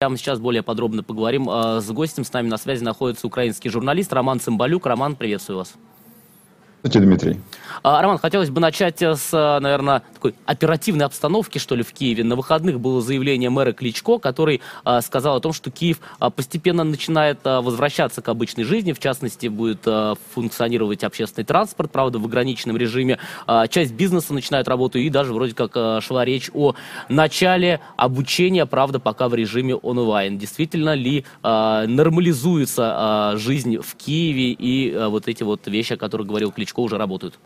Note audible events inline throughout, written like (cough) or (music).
Прямо сейчас более подробно поговорим э, с гостем. С нами на связи находится украинский журналист Роман Цымбалюк. Роман, приветствую вас. Здравствуйте, Дмитрий. А, Роман, хотелось бы начать с, наверное, такой оперативной обстановки, что ли, в Киеве. На выходных было заявление мэра Кличко, который а, сказал о том, что Киев а, постепенно начинает а, возвращаться к обычной жизни. В частности, будет а, функционировать общественный транспорт, правда, в ограниченном режиме. А, часть бизнеса начинает работу, и даже вроде как а, шла речь о начале обучения, правда, пока в режиме онлайн. Действительно ли а, нормализуется а, жизнь в Киеве и а, вот эти вот вещи, о которых говорил Кличко? Уже работают?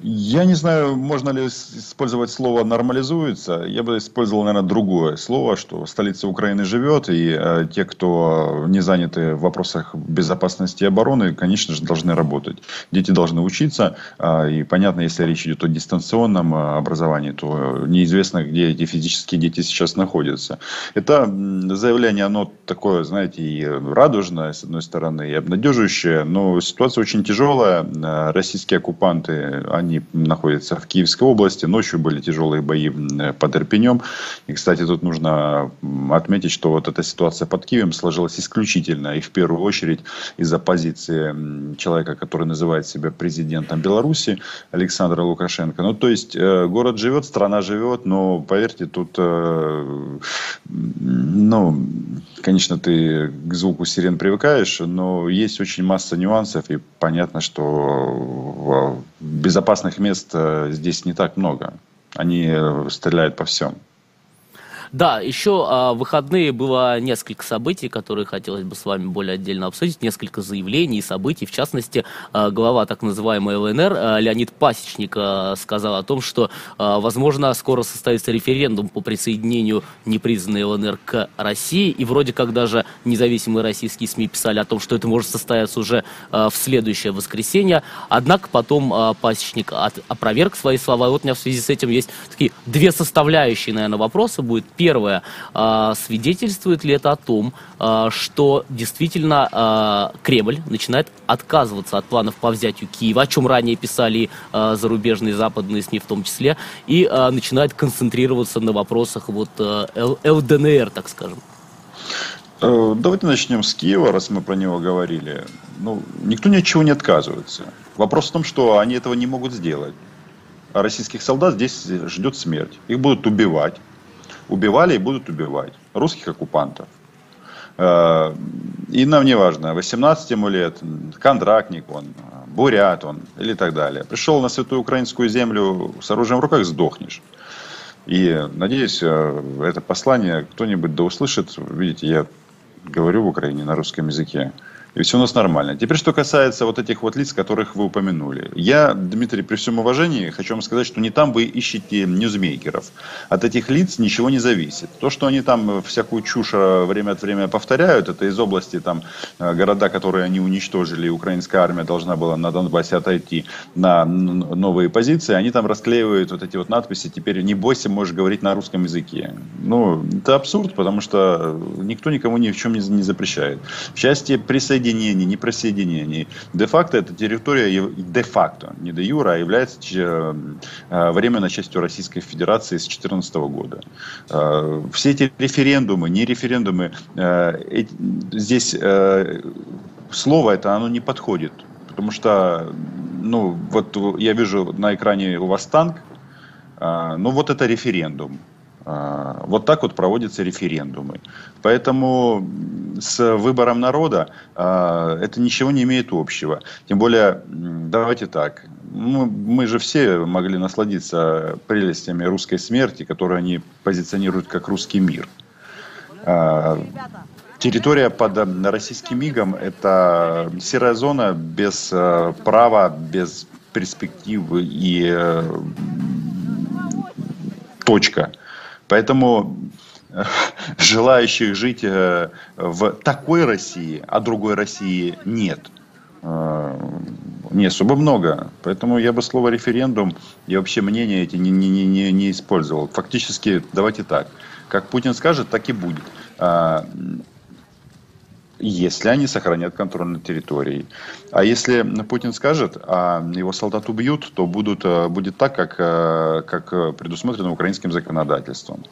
Я не знаю, можно ли использовать слово «нормализуется». Я бы использовал, наверное, другое слово, что столица Украины живет, и э, те, кто не заняты в вопросах безопасности и обороны, конечно же, должны работать. Дети должны учиться, э, и понятно, если речь идет о дистанционном э, образовании, то неизвестно, где эти физические дети сейчас находятся. Это заявление, оно такое, знаете, и радужное, с одной стороны, и обнадеживающее, но ситуация очень тяжелая. Э, российские оккупанты, они они находятся в Киевской области. Ночью были тяжелые бои под Ирпенем. И, кстати, тут нужно отметить, что вот эта ситуация под Киевом сложилась исключительно и в первую очередь из-за позиции человека, который называет себя президентом Беларуси, Александра Лукашенко. Ну, то есть, э, город живет, страна живет, но, поверьте, тут, э, ну, конечно, ты к звуку сирен привыкаешь, но есть очень масса нюансов, и понятно, что безопасность опасных мест э, здесь не так много. Они э, стреляют по всем. Да, еще а, выходные было несколько событий, которые хотелось бы с вами более отдельно обсудить, несколько заявлений и событий. В частности, а, глава так называемой ЛНР а, Леонид Пасечник а, сказал о том, что, а, возможно, скоро состоится референдум по присоединению непризнанной ЛНР к России. И вроде как даже независимые российские СМИ писали о том, что это может состояться уже а, в следующее воскресенье. Однако потом а, Пасечник от, опроверг свои слова. И вот у меня в связи с этим есть такие две составляющие, наверное, вопроса будет. Первое, а, свидетельствует ли это о том, а, что действительно а, Кремль начинает отказываться от планов по взятию Киева, о чем ранее писали зарубежные западные СМИ в том числе, и начинает концентрироваться на вопросах вот ЛДНР, так скажем? Э, давайте начнем с Киева, раз мы про него говорили. Ну, никто ни от чего не отказывается. Вопрос в том, что они этого не могут сделать. А российских солдат здесь ждет смерть. Их будут убивать убивали и будут убивать русских оккупантов. Э, и нам не важно, 18 ему лет, контрактник он, бурят он или так далее. Пришел на святую украинскую землю с оружием в руках, сдохнешь. И надеюсь, э, это послание кто-нибудь да услышит. Видите, я говорю в Украине на русском языке. И все у нас нормально. Теперь, что касается вот этих вот лиц, которых вы упомянули. Я, Дмитрий, при всем уважении, хочу вам сказать, что не там вы ищете ньюзмейкеров. От этих лиц ничего не зависит. То, что они там всякую чушь э, время от времени повторяют, это из области там э, города, которые они уничтожили, украинская армия должна была на Донбассе отойти на новые позиции, они там расклеивают вот эти вот надписи, теперь не бойся, можешь говорить на русском языке. Ну, это абсурд, потому что никто никому ни в чем не, запрещает. В части присоединения присоединении, не присоединении. Де-факто эта территория, де-факто, не де-юра, а является э, э, временной частью Российской Федерации с 2014 года. Э, все эти референдумы, не референдумы, здесь слово это, оно не подходит. Потому что, ну, вот я вижу на экране у вас танк, ну, вот это референдум. Вот так вот проводятся референдумы. Поэтому с выбором народа а, это ничего не имеет общего. Тем более, давайте так, мы, мы же все могли насладиться прелестями русской смерти, которую они позиционируют как русский мир. А, территория под российским мигом – это серая зона без права, без перспективы и э, точка – Поэтому э, (laughs) желающих жить э, в такой России, а другой России нет, э, не особо много. Поэтому я бы слово референдум и вообще мнение эти не, не, не, не использовал. Фактически, давайте так. Как Путин скажет, так и будет если они сохранят контроль над территорией. А если Путин скажет, а его солдат убьют, то будут, э, будет так, как, как предусмотрено украинским законодательством.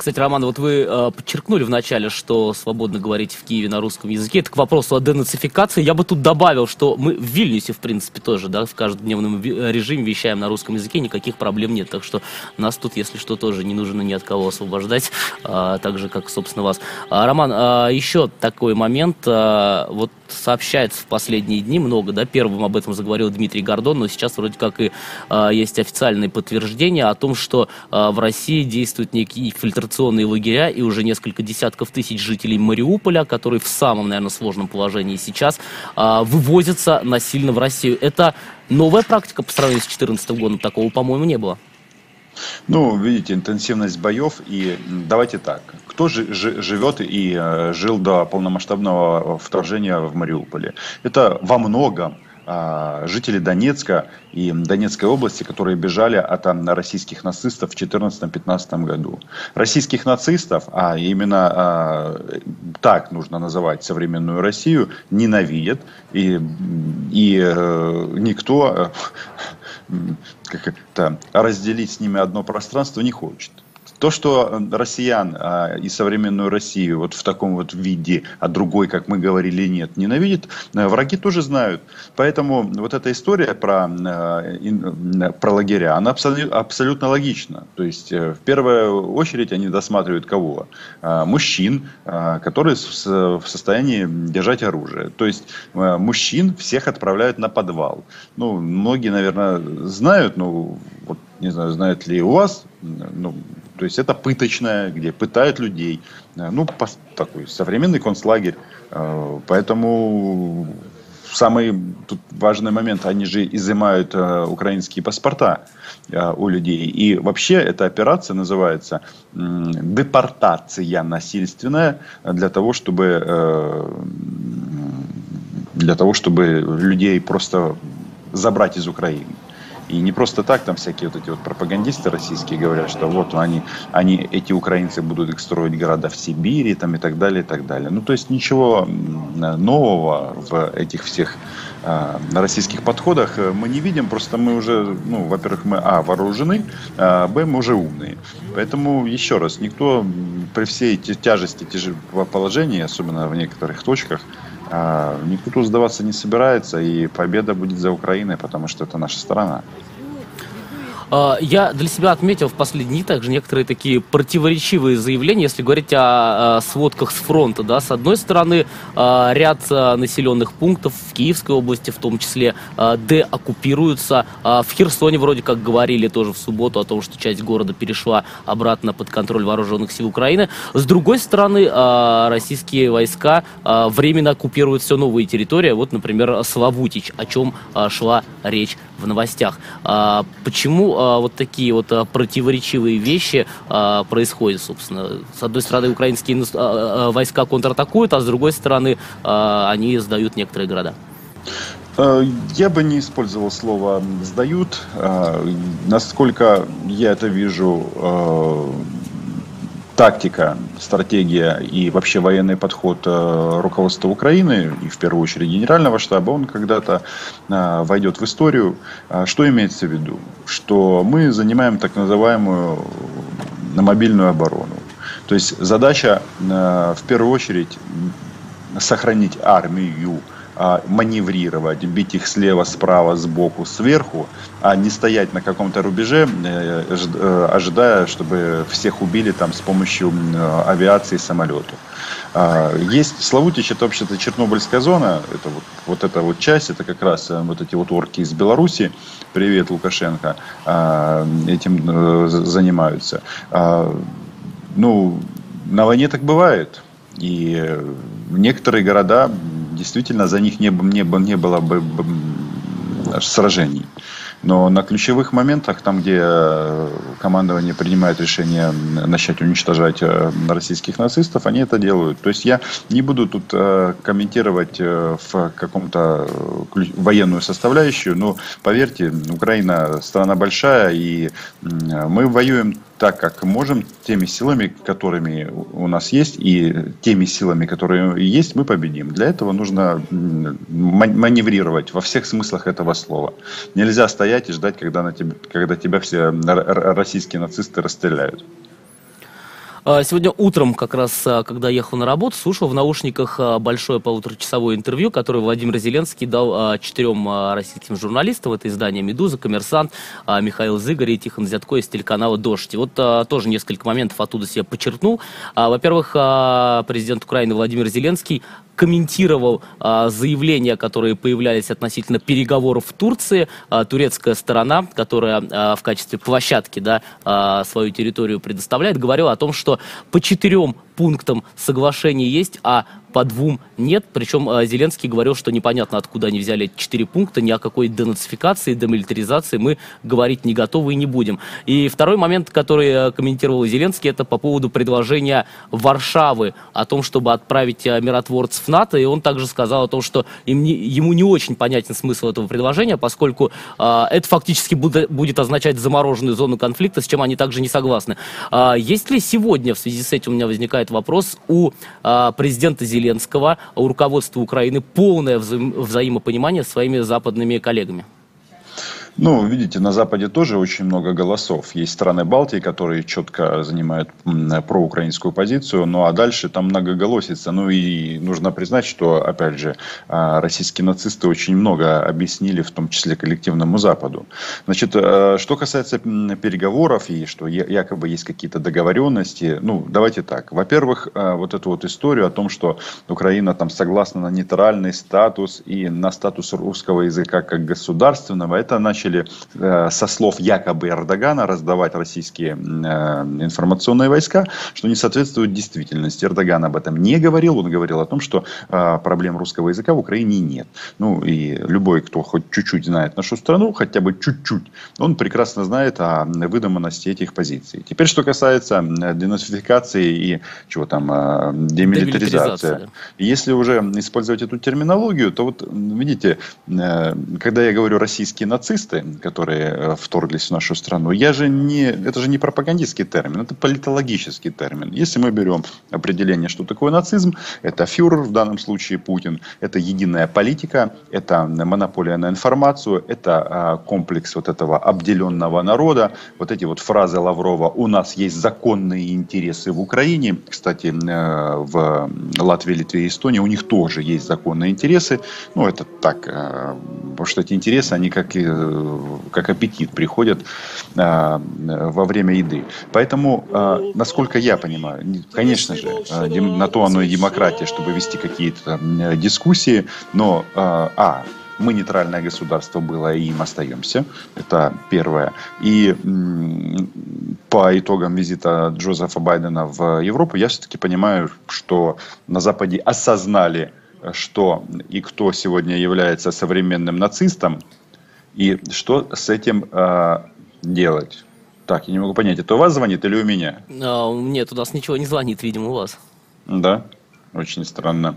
Кстати, Роман, вот вы э, подчеркнули вначале, что свободно говорить в Киеве на русском языке. Это к вопросу о денацификации. Я бы тут добавил, что мы в Вильнюсе, в принципе, тоже, да, в каждодневном режиме вещаем на русском языке, никаких проблем нет. Так что нас тут, если что, тоже не нужно ни от кого освобождать, э, (laughs) так же, как, собственно, вас. А, Роман, э, еще такой момент. Э, вот сообщается в последние дни много, да, первым об этом заговорил Дмитрий Гордон, но сейчас вроде как и э, есть официальные подтверждения о том, что э, в России действуют некие фильтрационные лагеря и уже несколько десятков тысяч жителей Мариуполя, которые в самом, наверное, сложном положении сейчас, э, вывозятся насильно в Россию. Это новая практика по сравнению с 2014 годом, такого, по-моему, не было. Ну, видите, интенсивность боев и давайте так. Кто же, живет и э, жил до полномасштабного вторжения в Мариуполе? Это во многом а, жители Донецка и Донецкой области, которые бежали от российских нацистов в 2014-2015 году. Российских нацистов, а именно а, так нужно называть современную Россию, ненавидят, и, и э, никто э, (laughs) как это, разделить с ними одно пространство не хочет. То, что россиян а, и современную Россию вот в таком вот виде, а другой, как мы говорили, нет, ненавидит, э, враги тоже знают. Поэтому вот эта история про, э, про лагеря, она абсолютно, логична. То есть, э, в первую очередь, они досматривают кого? А, мужчин, а, которые в состоянии держать оружие. То есть, мужчин всех отправляют на подвал. Ну, многие, наверное, знают, но вот не знаю, знает ли у вас, ну, то есть это пыточная, где пытают людей. Э, ну, такой современный концлагерь. Э, поэтому самый тут важный момент, они же изымают э, украинские паспорта у людей. И вообще эта операция называется депортация насильственная для того, чтобы для того, чтобы людей просто забрать из Украины. И не просто так там всякие вот эти вот пропагандисты российские говорят, что вот они, они эти украинцы будут их строить города в Сибири там, и так далее, и так далее. Ну, то есть ничего нового в этих всех э, российских подходах мы не видим, просто мы уже, ну, во-первых, мы, а, вооружены, а, б, мы уже умные. Поэтому, еще раз, никто при всей тяжести положения, особенно в некоторых точках, никто тут сдаваться не собирается, и победа будет за Украиной, потому что это наша страна. А, я для себя отметил в последние дни также некоторые такие противоречивые заявления, если говорить о, сводках с фронта. Да. С одной стороны, а, ряд а, населенных пунктов в Киевской области в том числе деоккупируются. В Херсоне вроде как говорили тоже в субботу о том, что часть города перешла обратно под контроль вооруженных сил Украины. С другой стороны, российские войска временно оккупируют все новые территории. Вот, например, Славутич, о чем шла речь в новостях. Почему а, вот такие вот а, противоречивые вещи а, происходят, собственно. С одной стороны, украинские войска контратакуют, а с другой стороны, они сдают некоторые города. Я бы не использовал слово «сдают». Насколько я это вижу, тактика, стратегия и вообще военный подход э, руководства Украины и в первую очередь генерального штаба, он когда-то э, войдет в историю. А что имеется в виду? Что мы занимаем так называемую на мобильную оборону. То есть задача э, в первую очередь сохранить армию, маневрировать, бить их слева, справа, сбоку, сверху, а не стоять на каком-то рубеже, э, э, ожидая, чтобы всех убили там с помощью авиации и самолету. А, есть Славутич, это вообще-то Чернобыльская зона, это вот, вот эта вот часть, это как раз э, вот эти вот орки из Беларуси, привет Лукашенко, а, этим занимаются. Ну, на войне так бывает. И некоторые города действительно за них не, не, не было бы сражений. Но на ключевых моментах, там, где э, командование принимает решение начать уничтожать э, российских нацистов, они это делают. То есть я не буду тут э, комментировать в каком-то военную составляющую, но поверьте, Украина страна большая, и мы воюем так, как можем, теми силами, которыми у нас есть, и теми силами, которые есть, мы победим. Для этого нужно маневрировать во всех смыслах этого слова. Нельзя стоять и ждать, когда, на тебя, когда тебя все российские нацисты расстреляют. А, сегодня утром, как раз, а, когда ехал на работу, слушал в наушниках а, большое полуторачасовое интервью, которое Владимир Зеленский дал четырем российским журналистам. Это издание «Медуза», «Коммерсант», Михаил Зыгорь и Тихон Зятко из телеканала «Дождь». И вот тоже несколько моментов оттуда себе подчеркнул. Во-первых, президент Украины Владимир Зеленский комментировал а, заявления, которые появлялись относительно переговоров в Турции. А, турецкая сторона, которая а, в качестве площадки да, свою территорию предоставляет, говорила о том, что по четырем пунктам соглашения есть, а по двум нет. Причем э, Зеленский говорил, что непонятно, откуда они взяли четыре пункта, ни о какой денацификации, демилитаризации мы говорить не готовы и не будем. И второй момент, который э, комментировал Зеленский, это по поводу предложения Варшавы о том, чтобы отправить э, миротворцев НАТО. И он также сказал о том, что им не, ему не очень понятен смысл этого предложения, поскольку э, это фактически будет, будет означать замороженную зону конфликта, с чем они также не согласны. Э, есть ли сегодня, в связи с этим у меня возникает вопрос, у э, президента Зеленского у руководства Украины полное вза взаимопонимание с своими западными коллегами? Ну, видите, на Западе тоже очень много голосов. Есть страны Балтии, которые четко занимают проукраинскую позицию, ну а дальше там многоголосица. Ну и нужно признать, что, опять же, а, российские нацисты очень много объяснили, в том числе коллективному Западу. Значит, э, что касается переговоров и что якобы есть какие-то договоренности, ну, давайте так. Во-первых, э, вот эту вот историю о том, что Украина там согласна на нейтральный статус и на статус русского языка как государственного, это начали начали э, со слов якобы Эрдогана раздавать российские э, информационные войска, что не соответствует действительности. Эрдоган об этом не говорил, он говорил о том, что э, проблем русского языка в Украине нет. Ну и любой, кто хоть чуть-чуть знает нашу страну, хотя бы чуть-чуть, он прекрасно знает о выдуманности этих позиций. Теперь, что касается денацификации и чего там, демилитаризации. Да. Если уже использовать эту терминологию, то вот видите, когда я говорю российские нацисты, которые э, вторглись в нашу страну, я же не, это же не пропагандистский термин, это политологический термин. Если мы берем определение, что такое нацизм, это фюрер, в данном случае Путин, это единая политика, это монополия на информацию, это а, комплекс вот этого обделенного народа, вот эти вот фразы Лаврова «у нас есть законные интересы в Украине», кстати, э, в Латвии, Литве и Эстонии у них тоже есть законные интересы, ну это так, э, потому что эти интересы, они как как аппетит приходят а, во время еды. Поэтому, а, насколько я понимаю, конечно же, а, на то оно и демократия, чтобы вести какие-то дискуссии, но, а, мы нейтральное государство было и им остаемся. Это первое. И по итогам визита Джозефа Байдена в Европу я все-таки понимаю, что на Западе осознали, что и кто сегодня является современным нацистом, и что с этим э, делать? Так, я не могу понять, это у вас звонит или у меня? А, нет, у нас ничего не звонит, видимо, у вас. Да, очень странно.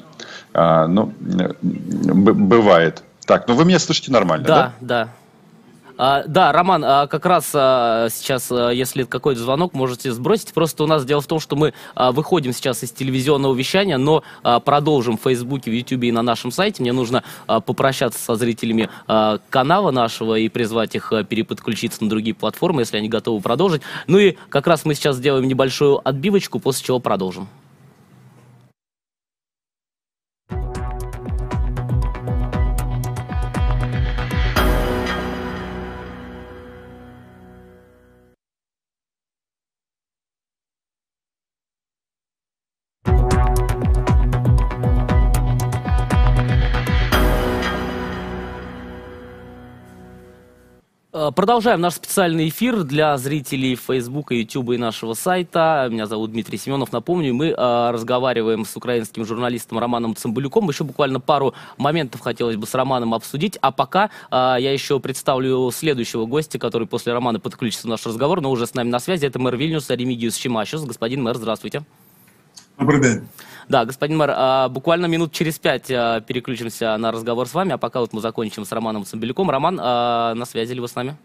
А, ну, бывает. Так, ну вы меня слышите нормально, да? Да, да. А, да, Роман, а как раз а, сейчас, а, если какой-то звонок, можете сбросить. Просто у нас дело в том, что мы а, выходим сейчас из телевизионного вещания, но а, продолжим в Фейсбуке, в Ютубе и на нашем сайте. Мне нужно а, попрощаться со зрителями а, канала нашего и призвать их а, переподключиться на другие платформы, если они готовы продолжить. Ну и как раз мы сейчас сделаем небольшую отбивочку, после чего продолжим. Продолжаем наш специальный эфир для зрителей Фейсбука, Ютуба и нашего сайта. Меня зовут Дмитрий Семенов. Напомню, мы э, разговариваем с украинским журналистом Романом Цымбалюком. Еще буквально пару моментов хотелось бы с Романом обсудить. А пока э, я еще представлю следующего гостя, который после Романа подключится в наш разговор, но уже с нами на связи. Это мэр Вильнюса Ремигиус Чимащус. Господин мэр, здравствуйте. Добрый день. Да, господин мэр, а, буквально минут через пять а, переключимся на разговор с вами, а пока вот мы закончим с Романом Цымбеляком. Роман, а, на связи ли вы с нами?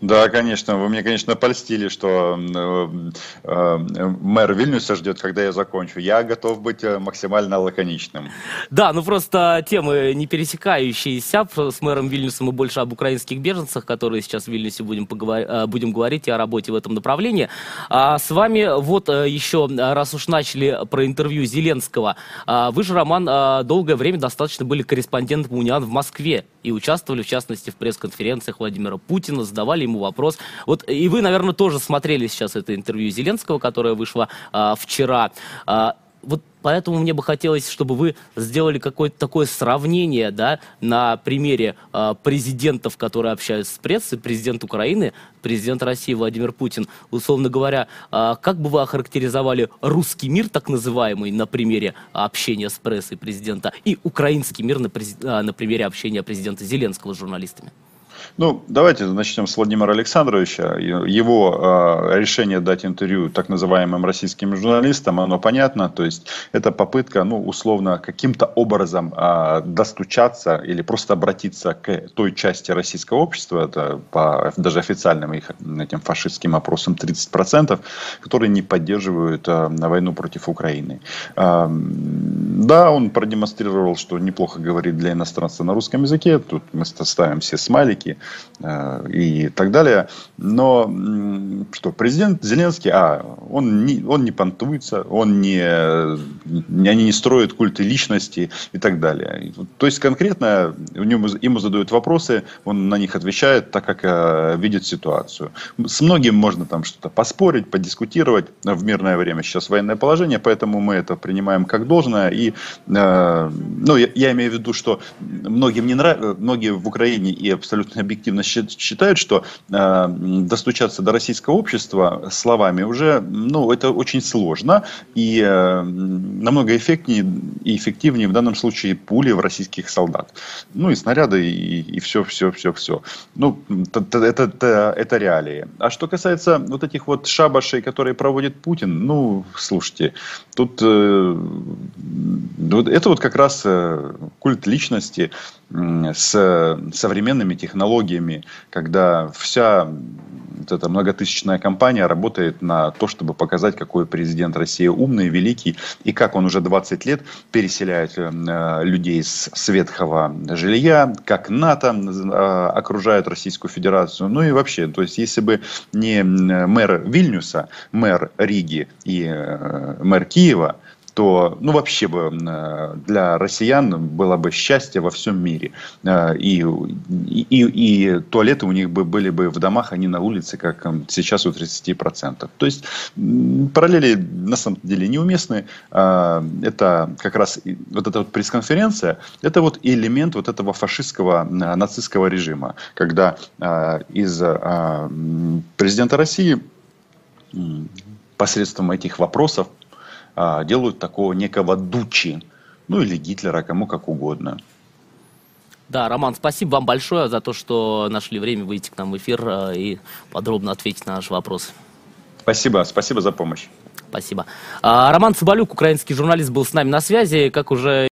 Да, конечно. Вы мне, конечно, польстили, что э, э, мэр Вильнюса ждет, когда я закончу. Я готов быть э, максимально лаконичным. Да, ну просто темы не пересекающиеся. С мэром Вильнюса мы больше об украинских беженцах, которые сейчас в Вильнюсе будем, поговор... Будем говорить, и о работе в этом направлении. А с вами вот еще, раз уж начали про интервью Зеленского. А вы же, Роман, долгое время достаточно были корреспондентом УНИАН в Москве и участвовали, в частности, в пресс-конференциях Владимира Путина, задавали ему вопрос. Вот и вы, наверное, тоже смотрели сейчас это интервью Зеленского, которое вышло а, вчера. А, вот поэтому мне бы хотелось, чтобы вы сделали какое-то такое сравнение, да, на примере э, президентов, которые общаются с прессой, президент Украины, президент России Владимир Путин. Условно говоря, э, как бы вы охарактеризовали русский мир, так называемый, на примере общения с прессой президента, и украинский мир на, э, на примере общения президента Зеленского с журналистами? Ну, давайте начнем с Владимира Александровича. Его э, решение дать интервью так называемым российским журналистам, оно понятно. То есть это попытка, ну, условно, каким-то образом э, достучаться или просто обратиться к той части российского общества, это по даже официальным их этим фашистским опросам 30%, которые не поддерживают э, войну против Украины. Э, да, он продемонстрировал, что неплохо говорит для иностранца на русском языке. Тут мы ставим все смайлики э, и так далее. Но что, президент Зеленский, а, он не, он не понтуется, он не, они не строят культы личности и так далее. То есть конкретно ему, задают вопросы, он на них отвечает так, как э, видит ситуацию. С многим можно там что-то поспорить, подискутировать в мирное время. Сейчас военное положение, поэтому мы это принимаем как должное. И, э, ну, я, я имею в виду, что многим не нравится, многие в Украине и абсолютно объективно считают, что э, достучаться до российского общества словами уже, ну, это очень сложно и э, намного эффектнее и эффективнее в данном случае пули в российских солдат. Ну и снаряды и, и все, все, все, все. Ну, это, это, это, реалии. А что касается вот этих вот шабашей, которые проводит Путин, ну, слушайте, тут э, это вот как раз культ личности с современными технологиями, когда вся вот эта многотысячная компания работает на то, чтобы показать, какой президент России умный, великий, и как он уже 20 лет переселяет э, людей с, с ветхого жилья, как НАТО э, окружает Российскую Федерацию, ну и вообще, то есть если бы не мэр Вильнюса, мэр Риги и э, мэр Киева, то ну, вообще бы э, для россиян было бы счастье во всем мире. Э, и, и, и туалеты у них бы были бы в домах, а не на улице, как сейчас у 30%. То есть параллели на самом деле неуместны. Э, это как раз вот эта вот пресс-конференция, это вот элемент вот этого фашистского нацистского режима, когда из президента России посредством этих вопросов а, делают такого некого Дучи, ну или Гитлера, кому как угодно. Да, Роман, спасибо вам большое за то, что нашли время выйти к нам в эфир а, и подробно ответить на наш вопрос. Спасибо, спасибо за помощь. Спасибо. А, Роман Цыбалюк, украинский журналист, был с нами на связи. Как уже